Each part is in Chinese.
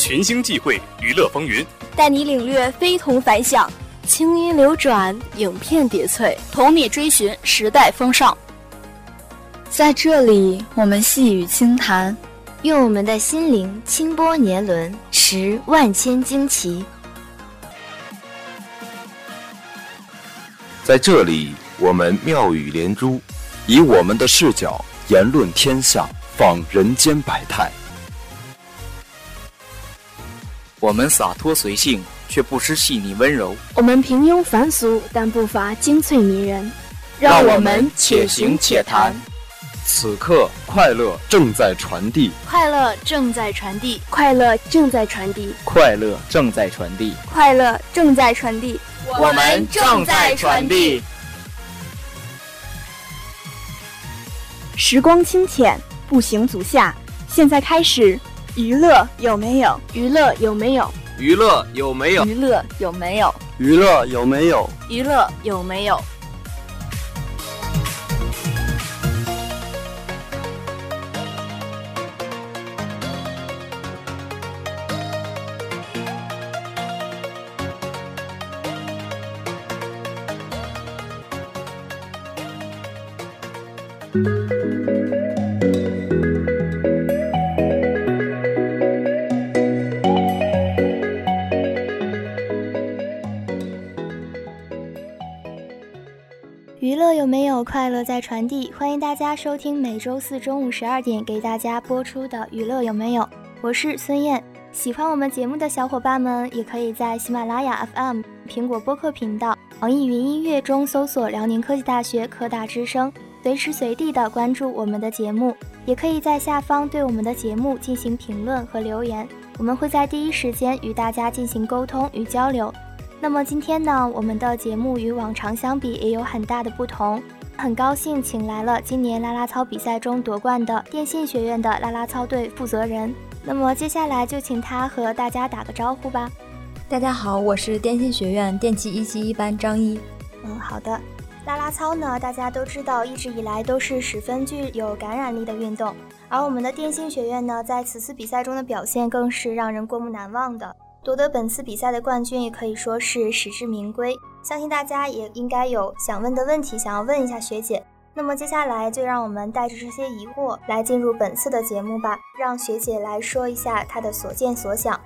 群星际会，娱乐风云，带你领略非同凡响，清音流转，影片叠翠，同你追寻时代风尚。在这里，我们细语轻谈，用我们的心灵轻拨年轮，识万千惊奇。在这里，我们妙语连珠，以我们的视角言论天下，访人间百态。我们洒脱随性，却不失细腻温柔；我们平庸凡俗，但不乏精粹迷人。让我们且行且谈。此刻，快乐正在传递，快乐正在传递，快乐正在传递，快乐正在传递，快乐正在传递，我们正在传递。时光清浅，步行足下，现在开始，娱乐有没有？娱乐有没有？娱乐有没有？娱乐有没有？娱乐有没有？娱乐有没有？娱有没有快乐在传递？欢迎大家收听每周四中午十二点给大家播出的《娱乐有没有》，我是孙燕。喜欢我们节目的小伙伴们，也可以在喜马拉雅 FM、苹果播客频道、网易云音乐中搜索辽宁科技大学科大之声，随时随地的关注我们的节目。也可以在下方对我们的节目进行评论和留言，我们会在第一时间与大家进行沟通与交流。那么今天呢，我们的节目与往常相比也有很大的不同。很高兴请来了今年啦啦操比赛中夺冠的电信学院的啦啦操队负责人。那么接下来就请他和大家打个招呼吧。大家好，我是电信学院电气一期一班张一。嗯，好的。啦啦操呢，大家都知道，一直以来都是十分具有感染力的运动。而我们的电信学院呢，在此次比赛中的表现更是让人过目难忘的。夺得本次比赛的冠军也可以说是实至名归，相信大家也应该有想问的问题，想要问一下学姐。那么接下来就让我们带着这些疑惑来进入本次的节目吧，让学姐来说一下她的所见所想。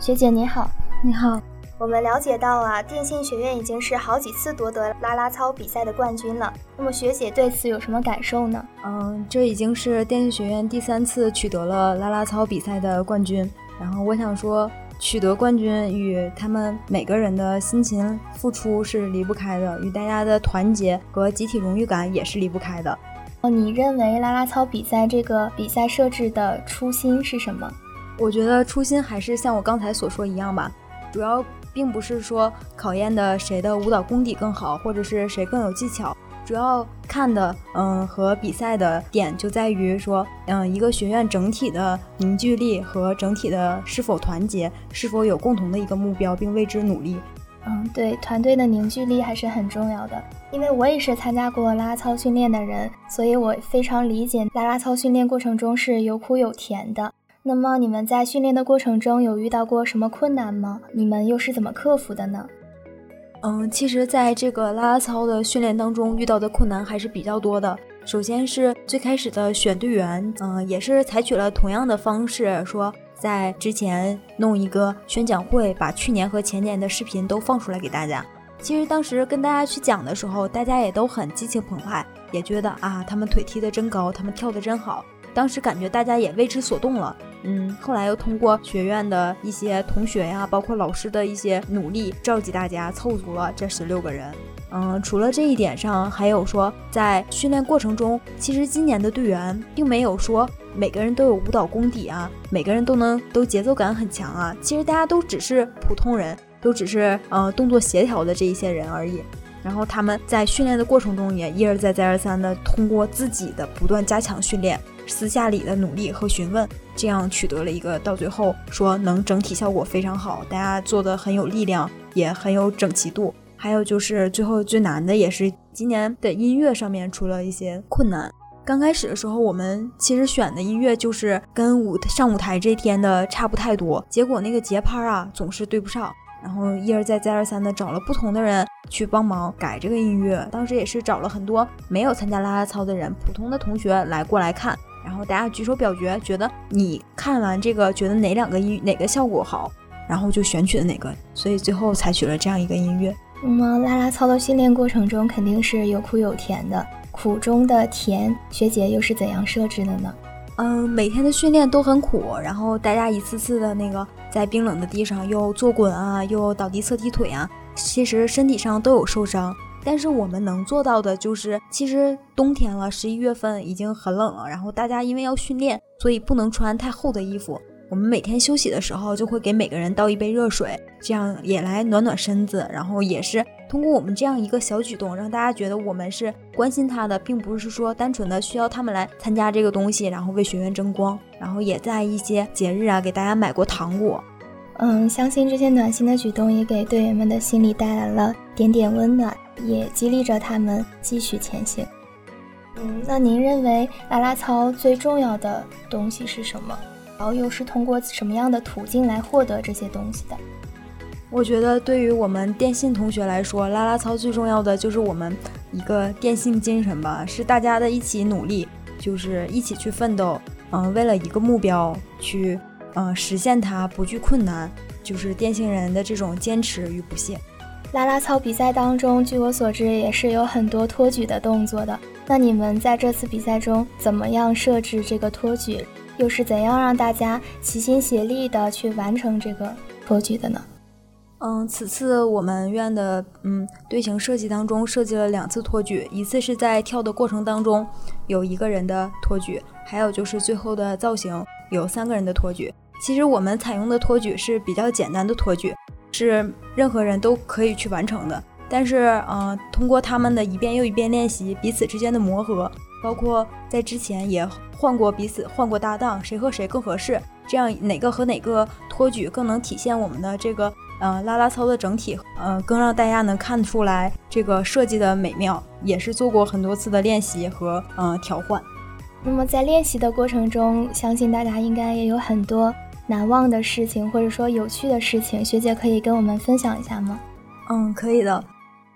学姐你好，你好。我们了解到啊，电信学院已经是好几次夺得啦啦操比赛的冠军了。那么学姐对此有什么感受呢？嗯，这已经是电信学院第三次取得了啦啦操比赛的冠军。然后我想说。取得冠军与他们每个人的辛勤付出是离不开的，与大家的团结和集体荣誉感也是离不开的。哦，你认为啦啦操比赛这个比赛设置的初心是什么？我觉得初心还是像我刚才所说一样吧，主要并不是说考验的谁的舞蹈功底更好，或者是谁更有技巧。主要看的，嗯，和比赛的点就在于说，嗯，一个学院整体的凝聚力和整体的是否团结，是否有共同的一个目标，并为之努力。嗯，对，团队的凝聚力还是很重要的。因为我也是参加过拉拉操训练的人，所以我非常理解拉拉操训练过程中是有苦有甜的。那么你们在训练的过程中有遇到过什么困难吗？你们又是怎么克服的呢？嗯，其实，在这个啦啦操的训练当中，遇到的困难还是比较多的。首先是最开始的选队员，嗯，也是采取了同样的方式，说在之前弄一个宣讲会，把去年和前年的视频都放出来给大家。其实当时跟大家去讲的时候，大家也都很激情澎湃，也觉得啊，他们腿踢得真高，他们跳得真好。当时感觉大家也为之所动了。嗯，后来又通过学院的一些同学呀，包括老师的一些努力，召集大家凑足了这十六个人。嗯，除了这一点上，还有说在训练过程中，其实今年的队员并没有说每个人都有舞蹈功底啊，每个人都能都节奏感很强啊。其实大家都只是普通人，都只是呃动作协调的这一些人而已。然后他们在训练的过程中也一而再再而三的通过自己的不断加强训练。私下里的努力和询问，这样取得了一个到最后说能整体效果非常好，大家做的很有力量，也很有整齐度。还有就是最后最难的也是今年的音乐上面出了一些困难，刚开始的时候，我们其实选的音乐就是跟舞上舞台这天的差不太多，结果那个节拍啊总是对不上，然后一而再再而三的找了不同的人去帮忙改这个音乐。当时也是找了很多没有参加啦啦操的人，普通的同学来过来看，然后大家举手表决，觉得你看完这个觉得哪两个音哪个效果好，然后就选取了哪个，所以最后采取了这样一个音乐。那么啦啦操的训练过程中肯定是有苦有甜的。苦中的甜，学姐又是怎样设置的呢？嗯，每天的训练都很苦，然后大家一次次的那个在冰冷的地上又坐滚啊，又倒地侧踢腿啊，其实身体上都有受伤。但是我们能做到的就是，其实冬天了，十一月份已经很冷了，然后大家因为要训练，所以不能穿太厚的衣服。我们每天休息的时候，就会给每个人倒一杯热水，这样也来暖暖身子，然后也是。通过我们这样一个小举动，让大家觉得我们是关心他的，并不是说单纯的需要他们来参加这个东西，然后为学院争光。然后也在一些节日啊，给大家买过糖果。嗯，相信这些暖心的举动也给队员们的心里带来了点点温暖，也激励着他们继续前行。嗯，那您认为啦啦操最重要的东西是什么？然后又是通过什么样的途径来获得这些东西的？我觉得对于我们电信同学来说，啦啦操最重要的就是我们一个电信精神吧，是大家的一起努力，就是一起去奋斗，嗯，为了一个目标去，嗯，实现它，不惧困难，就是电信人的这种坚持与不懈。啦啦操比赛当中，据我所知也是有很多托举的动作的。那你们在这次比赛中怎么样设置这个托举，又是怎样让大家齐心协力的去完成这个托举的呢？嗯，此次我们院的嗯队形设计当中设计了两次托举，一次是在跳的过程当中有一个人的托举，还有就是最后的造型有三个人的托举。其实我们采用的托举是比较简单的托举，是任何人都可以去完成的。但是嗯，通过他们的一遍又一遍练习，彼此之间的磨合，包括在之前也换过彼此换过搭档，谁和谁更合适，这样哪个和哪个托举更能体现我们的这个。嗯，拉拉操的整体，嗯，更让大家能看出来这个设计的美妙，也是做过很多次的练习和嗯调换。那么在练习的过程中，相信大家应该也有很多难忘的事情，或者说有趣的事情，学姐可以跟我们分享一下吗？嗯，可以的。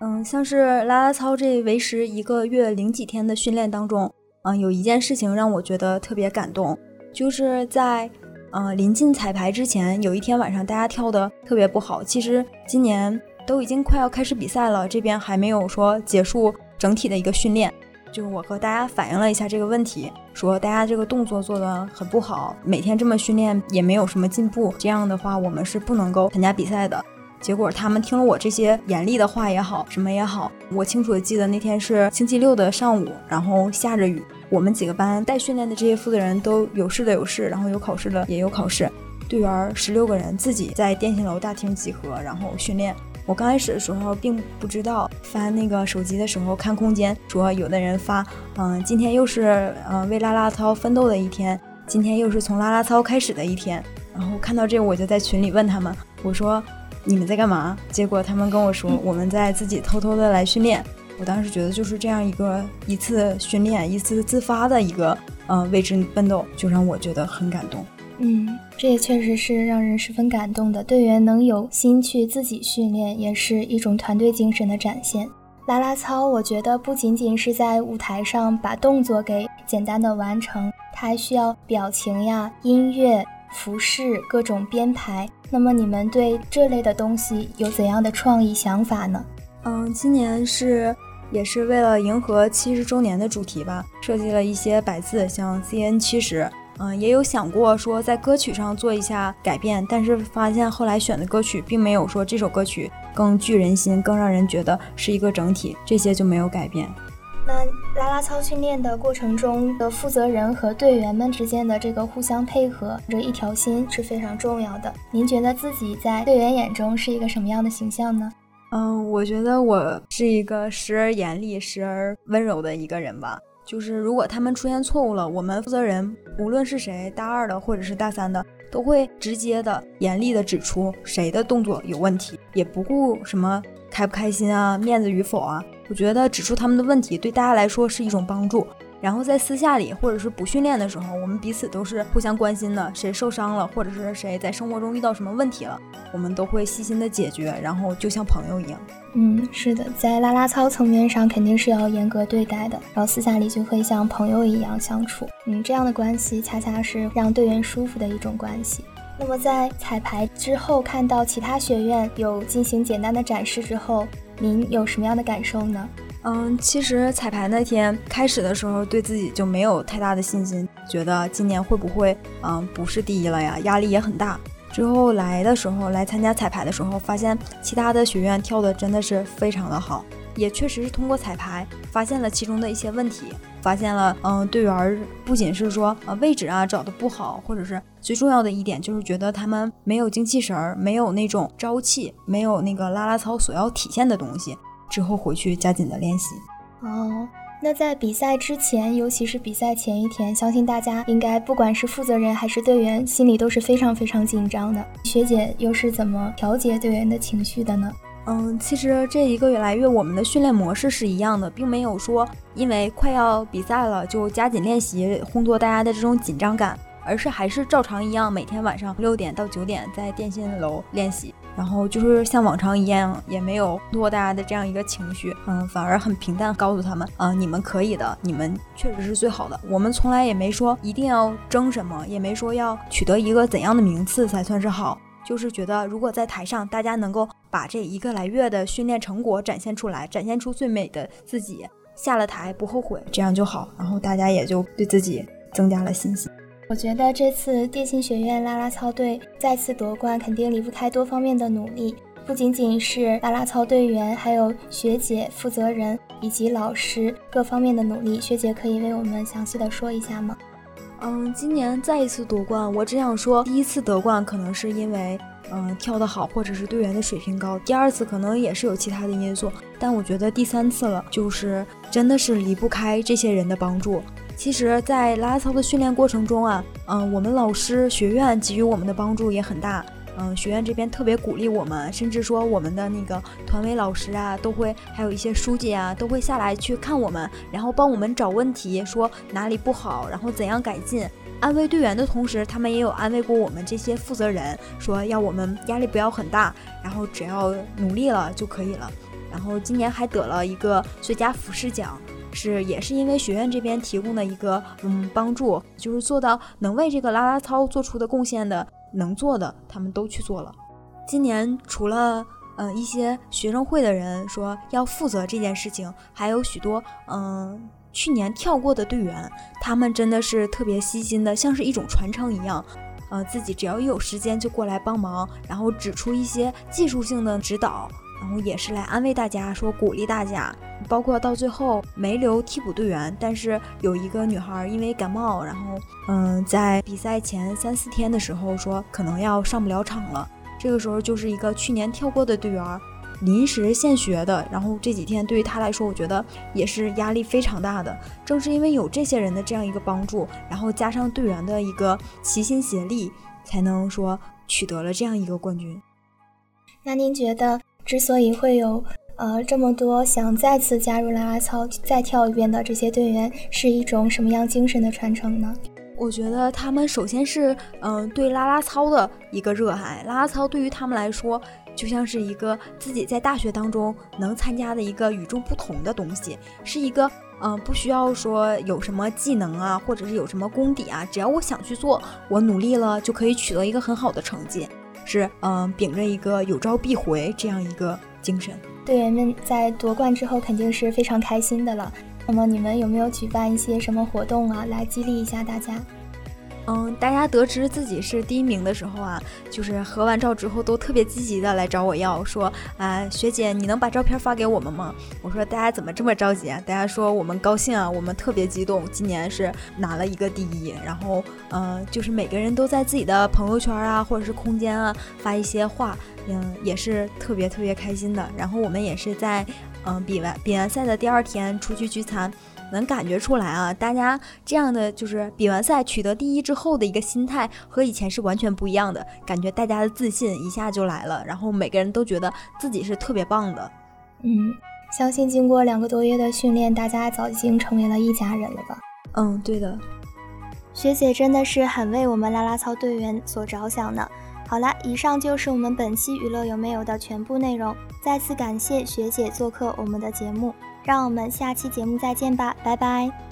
嗯，像是拉拉操这为时一个月零几天的训练当中，嗯，有一件事情让我觉得特别感动，就是在。嗯，临近彩排之前，有一天晚上，大家跳的特别不好。其实今年都已经快要开始比赛了，这边还没有说结束整体的一个训练。就是我和大家反映了一下这个问题，说大家这个动作做的很不好，每天这么训练也没有什么进步。这样的话，我们是不能够参加比赛的。结果他们听了我这些严厉的话也好，什么也好，我清楚的记得那天是星期六的上午，然后下着雨。我们几个班带训练的这些负责人都有事的有事，然后有考试的也有考试。队员十六个人自己在电信楼大厅集合，然后训练。我刚开始的时候并不知道，翻那个手机的时候看空间，说有的人发，嗯，今天又是嗯为啦啦操奋斗的一天，今天又是从啦啦操开始的一天。然后看到这个，我就在群里问他们，我说你们在干嘛？结果他们跟我说，我们在自己偷偷的来训练。我当时觉得就是这样一个一次训练，一次自发的一个呃为之奋斗，就让我觉得很感动。嗯，这也确实是让人十分感动的。队员能有心去自己训练，也是一种团队精神的展现。啦啦操，我觉得不仅仅是在舞台上把动作给简单的完成，它还需要表情呀、音乐、服饰、各种编排。那么你们对这类的东西有怎样的创意想法呢？嗯，今年是也是为了迎合七十周年的主题吧，设计了一些百字，像 CN 七十。嗯，也有想过说在歌曲上做一下改变，但是发现后来选的歌曲并没有说这首歌曲更具人心，更让人觉得是一个整体，这些就没有改变。那啦啦操训练的过程中的负责人和队员们之间的这个互相配合，这一条心是非常重要的。您觉得自己在队员眼中是一个什么样的形象呢？嗯，我觉得我是一个时而严厉、时而温柔的一个人吧。就是如果他们出现错误了，我们负责人无论是谁，大二的或者是大三的，都会直接的、严厉的指出谁的动作有问题，也不顾什么开不开心啊、面子与否啊。我觉得指出他们的问题对大家来说是一种帮助。然后在私下里或者是不训练的时候，我们彼此都是互相关心的。谁受伤了，或者是谁在生活中遇到什么问题了，我们都会细心的解决，然后就像朋友一样。嗯，是的，在啦啦操层面上肯定是要严格对待的，然后私下里就会像朋友一样相处。嗯，这样的关系恰恰是让队员舒服的一种关系。那么在彩排之后，看到其他学院有进行简单的展示之后，您有什么样的感受呢？嗯，其实彩排那天开始的时候，对自己就没有太大的信心，觉得今年会不会嗯不是第一了呀？压力也很大。之后来的时候，来参加彩排的时候，发现其他的学院跳的真的是非常的好，也确实是通过彩排发现了其中的一些问题，发现了嗯队员不仅是说呃位置啊找的不好，或者是最重要的一点就是觉得他们没有精气神儿，没有那种朝气，没有那个啦啦操所要体现的东西。之后回去加紧的练习。哦，那在比赛之前，尤其是比赛前一天，相信大家应该不管是负责人还是队员，心里都是非常非常紧张的。学姐又是怎么调节队员的情绪的呢？嗯，其实这一个月来月，我们的训练模式是一样的，并没有说因为快要比赛了就加紧练习，烘托大家的这种紧张感，而是还是照常一样，每天晚上六点到九点在电信楼练习。然后就是像往常一样，也没有落大家的这样一个情绪，嗯，反而很平淡，告诉他们，啊，你们可以的，你们确实是最好的。我们从来也没说一定要争什么，也没说要取得一个怎样的名次才算是好，就是觉得如果在台上大家能够把这一个来月的训练成果展现出来，展现出最美的自己，下了台不后悔，这样就好。然后大家也就对自己增加了信心。我觉得这次电信学院啦啦操队再次夺冠，肯定离不开多方面的努力，不仅仅是啦啦操队员，还有学姐、负责人以及老师各方面的努力。学姐可以为我们详细的说一下吗？嗯，今年再一次夺冠，我只想说，第一次得冠可能是因为嗯跳得好，或者是队员的水平高；第二次可能也是有其他的因素，但我觉得第三次了，就是真的是离不开这些人的帮助。其实，在拉操的训练过程中啊，嗯，我们老师、学院给予我们的帮助也很大。嗯，学院这边特别鼓励我们，甚至说我们的那个团委老师啊，都会还有一些书记啊，都会下来去看我们，然后帮我们找问题，说哪里不好，然后怎样改进。安慰队员的同时，他们也有安慰过我们这些负责人，说要我们压力不要很大，然后只要努力了就可以了。然后今年还得了一个最佳服饰奖。是，也是因为学院这边提供的一个嗯帮助，就是做到能为这个啦啦操做出的贡献的，能做的他们都去做了。今年除了嗯一些学生会的人说要负责这件事情，还有许多嗯去年跳过的队员，他们真的是特别细心的，像是一种传承一样，呃自己只要一有时间就过来帮忙，然后指出一些技术性的指导。然后也是来安慰大家，说鼓励大家，包括到最后没留替补队员，但是有一个女孩因为感冒，然后嗯，在比赛前三四天的时候说可能要上不了场了。这个时候就是一个去年跳过的队员，临时现学的，然后这几天对于他来说，我觉得也是压力非常大的。正是因为有这些人的这样一个帮助，然后加上队员的一个齐心协力，才能说取得了这样一个冠军。那您觉得？之所以会有呃这么多想再次加入啦啦操再跳一遍的这些队员，是一种什么样精神的传承呢？我觉得他们首先是嗯对啦啦操的一个热爱，啦啦操对于他们来说就像是一个自己在大学当中能参加的一个与众不同的东西，是一个嗯不需要说有什么技能啊，或者是有什么功底啊，只要我想去做，我努力了就可以取得一个很好的成绩。是，嗯，秉着一个有招必回这样一个精神，队员们在夺冠之后肯定是非常开心的了。那么你们有没有举办一些什么活动啊，来激励一下大家？嗯，大家得知自己是第一名的时候啊，就是合完照之后都特别积极的来找我要说啊，学姐你能把照片发给我们吗？我说大家怎么这么着急啊？大家说我们高兴啊，我们特别激动，今年是拿了一个第一。然后嗯，就是每个人都在自己的朋友圈啊或者是空间啊发一些话，嗯，也是特别特别开心的。然后我们也是在嗯比完比完赛的第二天出去聚餐。能感觉出来啊大家这样的就是比完赛取得第一之后的一个心态和以前是完全不一样的感觉大家的自信一下就来了然后每个人都觉得自己是特别棒的嗯相信经过两个多月的训练大家早已经成为了一家人了吧。嗯对的。学姐真的是很为我们啦啦操队员所着想呢。好啦以上就是我们本期娱乐有没有的全部内容再次感谢学姐做客我们的节目。让我们下期节目再见吧拜拜。